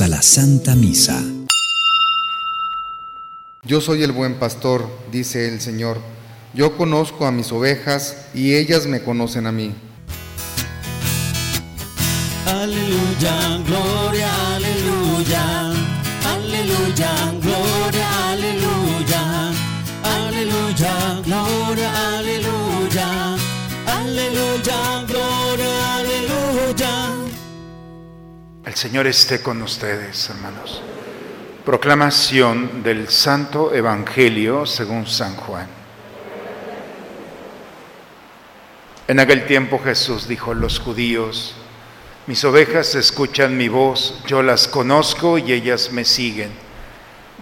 a la Santa Misa. Yo soy el buen pastor, dice el Señor. Yo conozco a mis ovejas y ellas me conocen a mí. Aleluya, gloria, aleluya. Aleluya, gloria, aleluya. Aleluya, gloria, aleluya. Aleluya, gloria, El Señor esté con ustedes, hermanos. Proclamación del Santo Evangelio según San Juan. En aquel tiempo Jesús dijo a los judíos, mis ovejas escuchan mi voz, yo las conozco y ellas me siguen.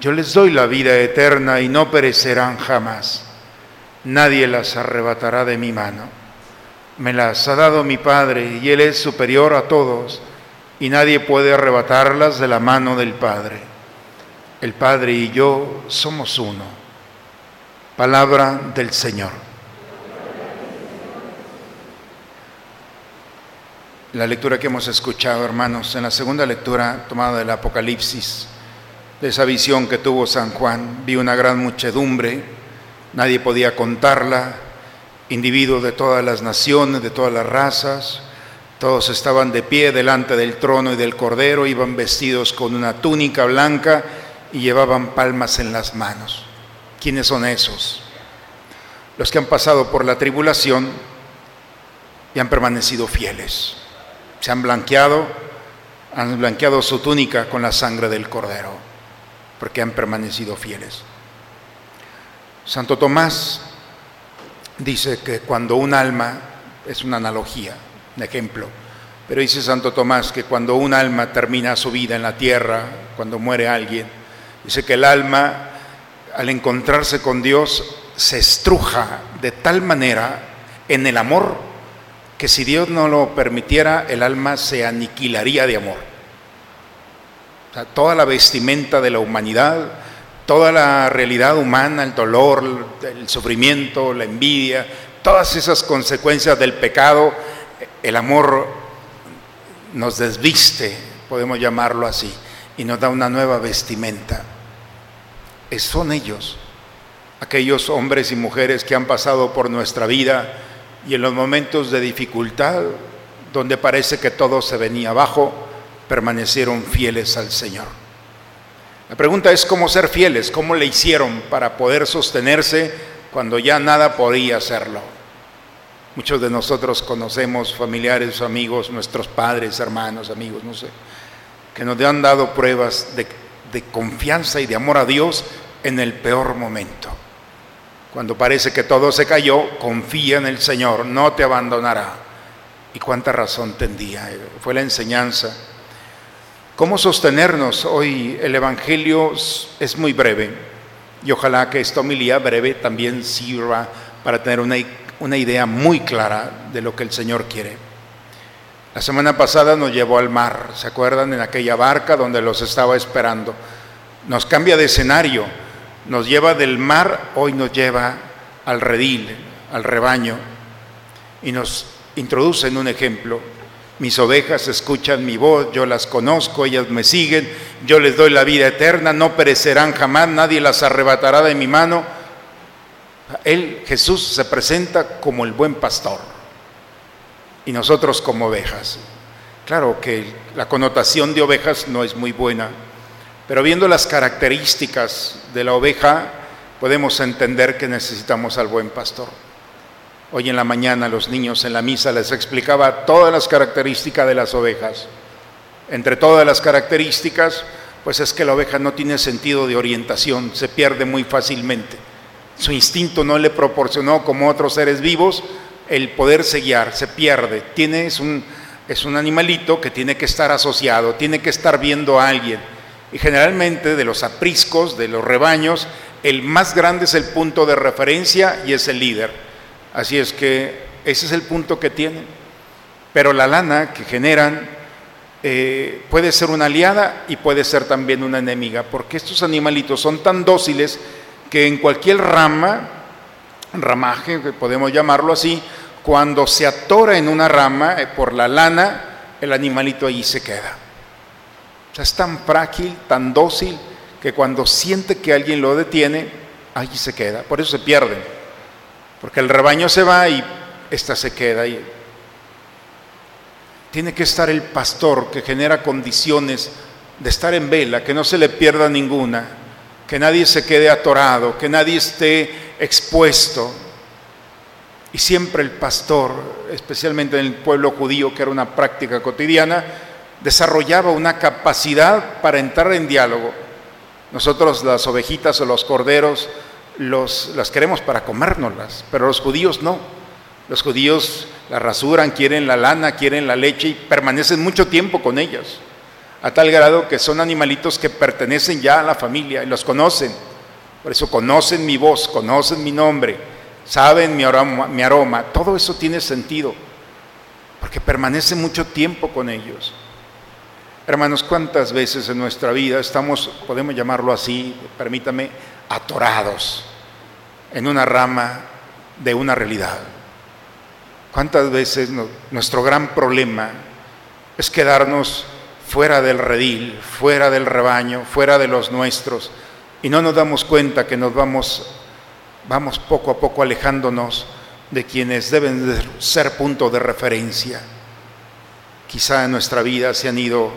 Yo les doy la vida eterna y no perecerán jamás. Nadie las arrebatará de mi mano. Me las ha dado mi Padre y Él es superior a todos y nadie puede arrebatarlas de la mano del Padre. El Padre y yo somos uno. Palabra del Señor. La lectura que hemos escuchado, hermanos, en la segunda lectura tomada del Apocalipsis, de esa visión que tuvo San Juan, vi una gran muchedumbre, nadie podía contarla, individuos de todas las naciones, de todas las razas, todos estaban de pie delante del trono y del cordero, iban vestidos con una túnica blanca y llevaban palmas en las manos. ¿Quiénes son esos? Los que han pasado por la tribulación y han permanecido fieles se han blanqueado, han blanqueado su túnica con la sangre del cordero, porque han permanecido fieles. Santo Tomás dice que cuando un alma, es una analogía, ejemplo, pero dice Santo Tomás que cuando un alma termina su vida en la tierra, cuando muere alguien, dice que el alma al encontrarse con Dios se estruja de tal manera en el amor que si Dios no lo permitiera, el alma se aniquilaría de amor. toda la vestimenta de la humanidad, toda la realidad humana, el dolor, el sufrimiento, la envidia, todas esas consecuencias del pecado, el amor nos desviste, podemos llamarlo así, y nos da una nueva vestimenta. son ellos, aquellos hombres y mujeres que han pasado por nuestra vida, y en los momentos de dificultad, donde parece que todo se venía abajo, permanecieron fieles al Señor. La pregunta es cómo ser fieles, cómo le hicieron para poder sostenerse cuando ya nada podía hacerlo. Muchos de nosotros conocemos familiares, amigos, nuestros padres, hermanos, amigos, no sé, que nos han dado pruebas de, confianza y de amor a Dios en el peor momento. Cuando parece que todo se cayó, confía en el Señor, no te abandonará. Y cuánta razón tendría, fue la enseñanza. ¿Cómo sostenernos? Hoy el Evangelio es muy breve y ojalá que esta homilía breve también sirva para tener una, una idea muy clara de lo que el Señor quiere. La semana pasada nos llevó al mar, ¿se acuerdan? En aquella barca donde los estaba esperando. Nos cambia de escenario nos lleva del mar, hoy nos lleva al redil, al rebaño, y nos introduce en un ejemplo. Mis ovejas escuchan mi voz, yo las conozco, ellas me siguen, yo les doy la vida eterna, no perecerán jamás, nadie las arrebatará de mi mano. Él, Jesús, se presenta como el buen pastor y nosotros como ovejas. Claro que la connotación de ovejas no es muy buena, pero viendo las características de la oveja, podemos entender que necesitamos al buen pastor. Hoy en la mañana los niños en la misa les explicaba todas las características de las ovejas. Entre todas las características, pues es que la oveja no tiene sentido de orientación, se pierde muy fácilmente. Su instinto no le proporcionó, como otros seres vivos, el poderse guiar, se pierde. Tiene, es, un, es un animalito que tiene que estar asociado, tiene que estar viendo a alguien y generalmente de los apriscos, de los rebaños, el más grande es el punto de referencia y es el líder. Así es que ese es el punto que tienen. Pero la lana que generan eh, puede ser una aliada y puede ser también una enemiga, porque estos animalitos son tan dóciles que en cualquier rama, ramaje, podemos llamarlo así, cuando se atora en una rama eh, por la lana, el animalito ahí se queda es tan frágil, tan dócil, que cuando siente que alguien lo detiene, allí se queda. Por eso se pierden. Porque el rebaño se va y esta se queda. Tiene que estar el pastor que genera condiciones de estar en vela, que no se le pierda ninguna, que nadie se quede atorado, que nadie esté expuesto. Y siempre el pastor, especialmente en el pueblo judío, que era una práctica cotidiana, desarrollaba una capacidad para entrar en diálogo. Nosotros las ovejitas o los corderos los, las queremos para comérnoslas, pero los judíos no. Los judíos la rasuran, quieren la lana, quieren la leche y permanecen mucho tiempo con ellas, a tal grado que son animalitos que pertenecen ya a la familia y los conocen. Por eso conocen mi voz, conocen mi nombre, saben mi aroma, mi aroma. Todo eso tiene sentido, porque permanecen mucho tiempo con ellos. Hermanos, ¿cuántas veces en nuestra vida estamos, podemos llamarlo así, permítame, atorados en una rama de una realidad? ¿Cuántas veces nuestro gran problema es quedarnos fuera del redil, fuera del rebaño, fuera de los nuestros, y no nos damos cuenta que nos vamos, vamos poco a poco alejándonos de quienes deben ser punto de referencia? Quizá en nuestra vida se han ido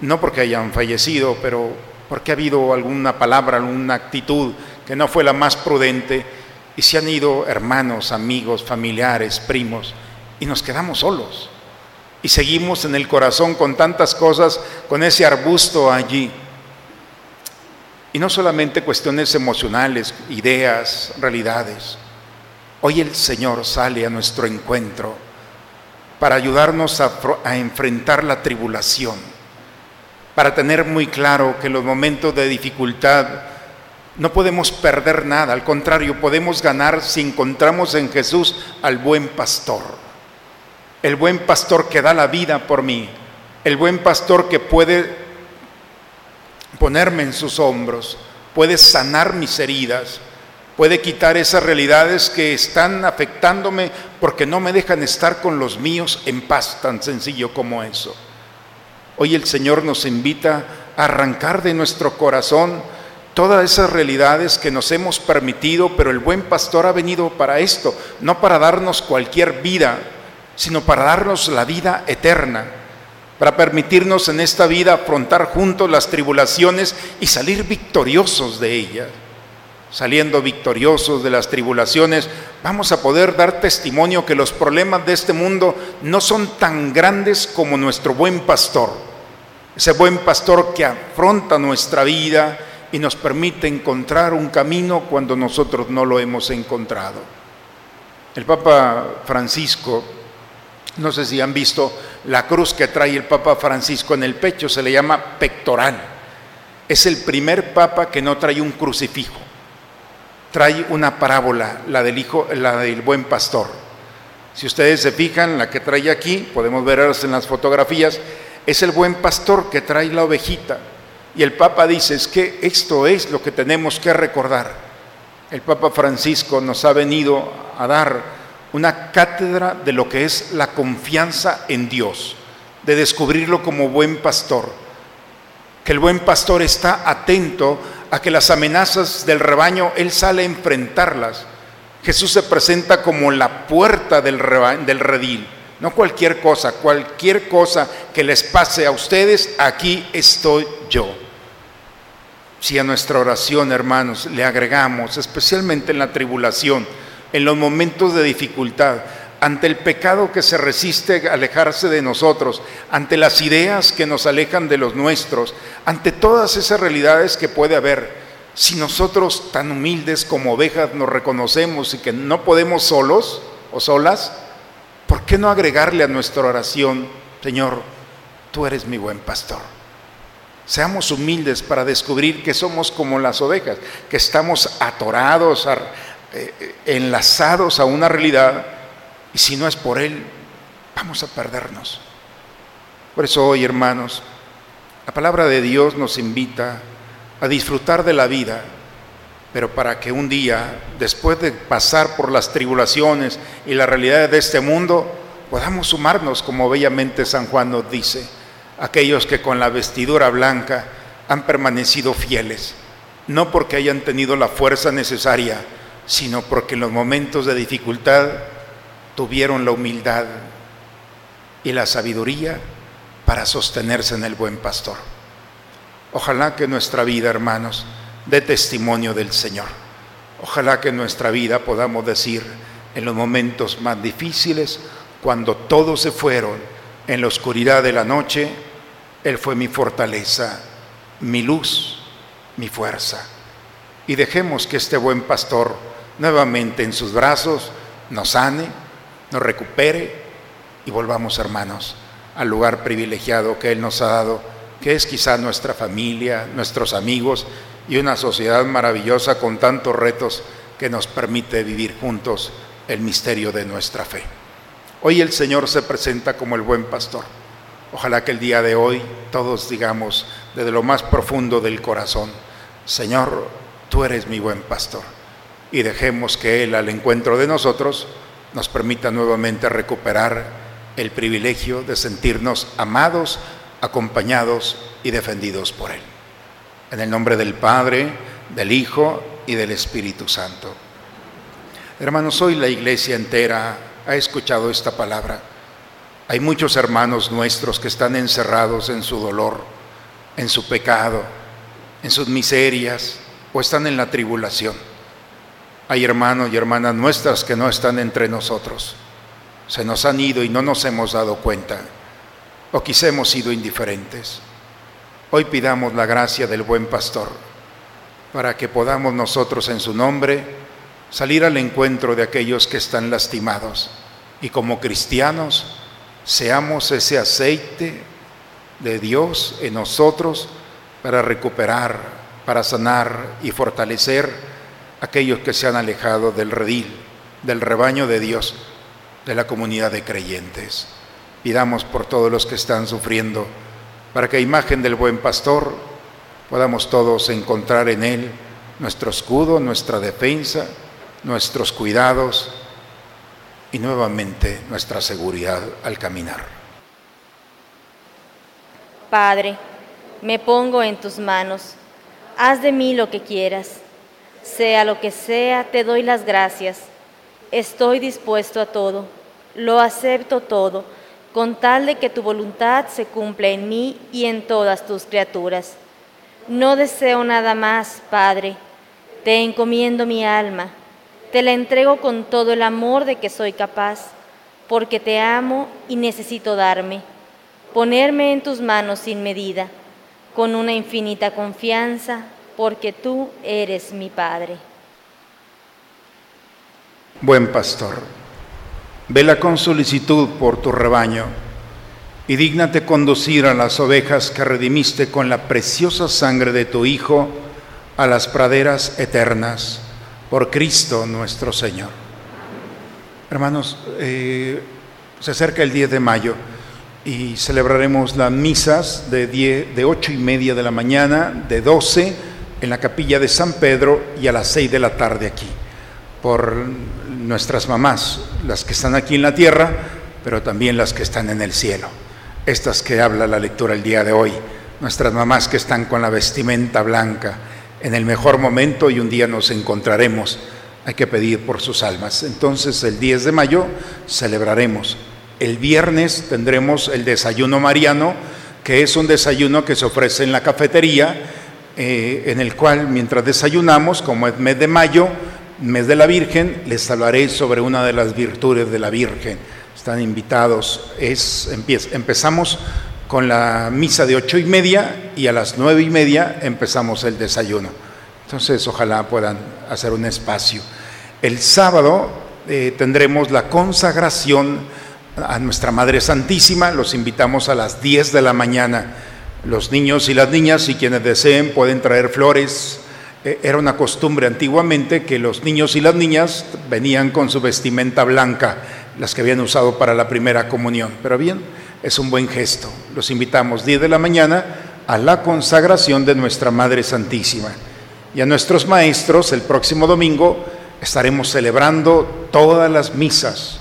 no porque hayan fallecido, pero porque ha habido alguna palabra, alguna actitud que no fue la más prudente y se han ido hermanos, amigos, familiares, primos y nos quedamos solos. Y seguimos en el corazón con tantas cosas, con ese arbusto allí. Y no solamente cuestiones emocionales, ideas, realidades. Hoy el Señor sale a nuestro encuentro para ayudarnos a, enfrentar la tribulación para tener muy claro que en los momentos de dificultad no podemos perder nada, al contrario, podemos ganar si encontramos en Jesús al buen pastor. El buen pastor que da la vida por mí, el buen pastor que puede ponerme en sus hombros, puede sanar mis heridas, puede quitar esas realidades que están afectándome porque no me dejan estar con los míos en paz, tan sencillo como eso. Hoy el Señor nos invita a arrancar de nuestro corazón todas esas realidades que nos hemos permitido, pero el buen pastor ha venido para esto, no para darnos cualquier vida, sino para darnos la vida eterna, para permitirnos en esta vida afrontar juntos las tribulaciones y salir victoriosos de ellas. Saliendo victoriosos de las tribulaciones, vamos a poder dar testimonio que los problemas de este mundo no son tan grandes como nuestro buen pastor ese buen pastor que afronta nuestra vida y nos permite encontrar un camino cuando nosotros no lo hemos encontrado. El Papa Francisco, no sé si han visto la cruz que trae el Papa Francisco en el pecho, se le llama pectoral. Es el primer papa que no trae un crucifijo. Trae una parábola, la del hijo, la del buen pastor. Si ustedes se fijan, la que trae aquí, podemos verlas en las fotografías, es el buen pastor que trae la ovejita. Y el Papa dice, es que esto es lo que tenemos que recordar. El Papa Francisco nos ha venido a dar una cátedra de lo que es la confianza en Dios, de descubrirlo como buen pastor. Que el buen pastor está atento a que las amenazas del rebaño, Él sale a enfrentarlas. Jesús se presenta como la puerta del, del redil no cualquier cosa, cualquier cosa que les pase a ustedes, aquí estoy yo. Si a nuestra oración, hermanos, le agregamos, especialmente en la tribulación, en los momentos de dificultad, ante el pecado que se resiste a alejarse de nosotros, ante las ideas que nos alejan de los nuestros, ante todas esas realidades que puede haber, si nosotros tan humildes como ovejas nos reconocemos y que no podemos solos o solas, ¿por qué no agregarle a nuestra oración, Señor, tú eres mi buen pastor? Seamos humildes para descubrir que somos como las ovejas, que estamos atorados, eh, enlazados a una realidad, y si no es por Él, vamos a perdernos. Por eso hoy, hermanos, la palabra de Dios nos invita a disfrutar de la vida pero para que un día, después de pasar por las tribulaciones y las realidades de este mundo, podamos sumarnos, como bellamente San Juan nos dice, aquellos que con la vestidura blanca han permanecido fieles, no porque hayan tenido la fuerza necesaria, sino porque en los momentos de dificultad tuvieron la humildad y la sabiduría para sostenerse en el buen pastor. Ojalá que nuestra vida, hermanos, dé testimonio del Señor. Ojalá que nuestra vida podamos decir en los momentos más difíciles, cuando todos se fueron en la oscuridad de la noche, Él fue mi fortaleza, mi luz, mi fuerza. Y dejemos que este buen pastor nuevamente en sus brazos nos sane, nos recupere y volvamos hermanos al lugar privilegiado que Él nos ha dado, que es quizá nuestra familia, nuestros amigos y una sociedad maravillosa con tantos retos que nos permite vivir juntos el misterio de nuestra fe. Hoy el Señor se presenta como el buen pastor. Ojalá que el día de hoy todos digamos desde lo más profundo del corazón, Señor, tú eres mi buen pastor. Y dejemos que Él al encuentro de nosotros nos permita nuevamente recuperar el privilegio de sentirnos amados, acompañados y defendidos por Él. En el nombre del Padre, del Hijo y del Espíritu Santo. Hermanos, hoy la iglesia entera ha escuchado esta palabra. Hay muchos hermanos nuestros que están encerrados en su dolor, en su pecado, en sus miserias o están en la tribulación. Hay hermanos y hermanas nuestras que no están entre nosotros. Se nos han ido y no nos hemos dado cuenta. O quizá hemos sido indiferentes. Hoy pidamos la gracia del buen pastor para que podamos nosotros en su nombre salir al encuentro de aquellos que están lastimados y como cristianos seamos ese aceite de Dios en nosotros para recuperar, para sanar y fortalecer aquellos que se han alejado del redil, del rebaño de Dios, de la comunidad de creyentes. Pidamos por todos los que están sufriendo, para que a imagen del buen pastor podamos todos encontrar en él nuestro escudo, nuestra defensa, nuestros cuidados y nuevamente nuestra seguridad al caminar. Padre, me pongo en tus manos, haz de mí lo que quieras sea lo que sea, te doy las gracias. Estoy dispuesto a todo, lo acepto todo, con tal de que tu voluntad se cumpla en mí y en todas tus criaturas. No deseo nada más, Padre. Te encomiendo mi alma, te la entrego con todo el amor de que soy capaz, porque te amo y necesito darme, ponerme en tus manos sin medida, con una infinita confianza, porque tú eres mi Padre. Buen pastor, vela con solicitud por tu rebaño y dígnate conducir a las ovejas que redimiste con la preciosa sangre de tu Hijo a las praderas eternas, por Cristo nuestro Señor. Hermanos, eh, se acerca el 10 de mayo y celebraremos las misas de, de 8 y media de la mañana, de 12 en la capilla de San Pedro y a las seis de la tarde aquí, por nuestras mamás, las que están aquí en la tierra, pero también las que están en el cielo. Estas que habla la lectura el día de hoy, nuestras mamás que están con la vestimenta blanca, en el mejor momento y un día nos encontraremos. Hay que pedir por sus almas. Entonces el 10 de mayo celebraremos. El viernes tendremos el desayuno mariano, que es un desayuno que se ofrece en la cafetería eh, en el cual mientras desayunamos, como es mes de mayo, mes de la Virgen, les hablaré sobre una de las virtudes de la Virgen. Están invitados. Es, empezamos con la misa de ocho y media y a las nueve y media empezamos el desayuno. Entonces, ojalá puedan hacer un espacio. El sábado eh, tendremos la consagración a nuestra Madre Santísima. Los invitamos a las 10 de la mañana los niños y las niñas y quienes deseen pueden traer flores. E, era una costumbre antiguamente que los niños y las niñas venían con su vestimenta blanca, las que habían usado para la primera comunión. Pero bien, es un buen gesto. Los invitamos 10 de la mañana a la consagración de nuestra Madre Santísima. Y a nuestros maestros, el próximo domingo estaremos celebrando todas las misas,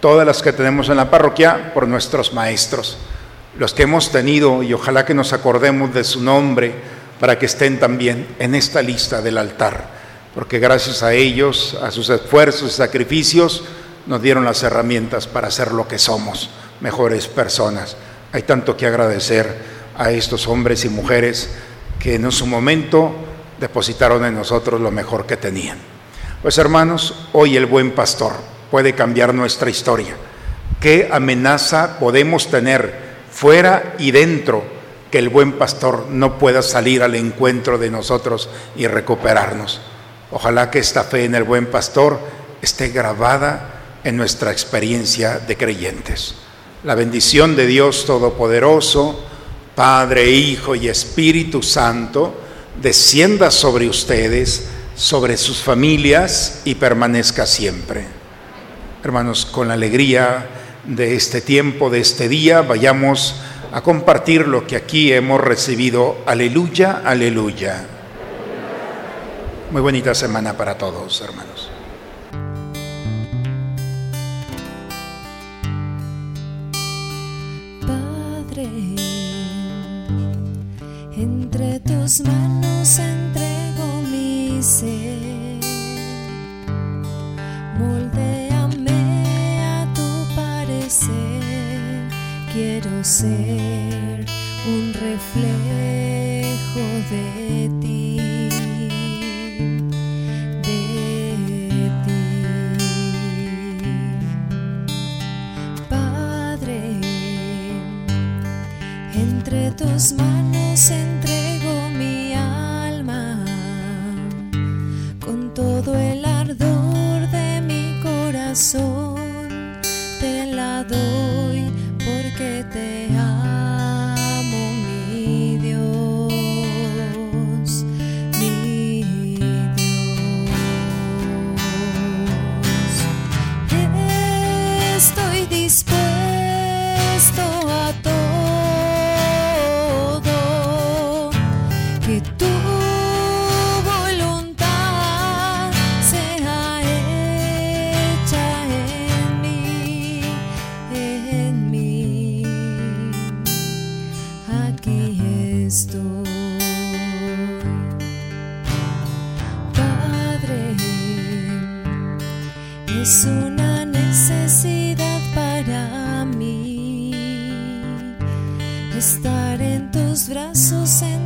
todas las que tenemos en la parroquia, por nuestros maestros los que hemos tenido, y ojalá que nos acordemos de su nombre, para que estén también en esta lista del altar, porque gracias a ellos, a sus esfuerzos y sacrificios, nos dieron las herramientas para ser lo que somos, mejores personas. Hay tanto que agradecer a estos hombres y mujeres que en su momento depositaron en nosotros lo mejor que tenían. Pues hermanos, hoy el buen pastor puede cambiar nuestra historia. ¿Qué amenaza podemos tener fuera y dentro que el buen pastor no pueda salir al encuentro de nosotros y recuperarnos? Ojalá que esta fe en el buen pastor esté grabada en nuestra experiencia de creyentes. La bendición de Dios Todopoderoso, Padre, Hijo y Espíritu Santo, descienda sobre ustedes, sobre sus familias y permanezca siempre. Hermanos, con la alegría de este tiempo, de este día, vayamos a compartir lo que aquí hemos recibido. Aleluya, aleluya. Muy bonita semana para todos, hermanos. Quiero ser un reflejo de ti. De ti. Padre, entre tus manos entrego mi alma, con todo el ardor de mi corazón te la doy una necesidad para mí. Estar en tus brazos, entregarme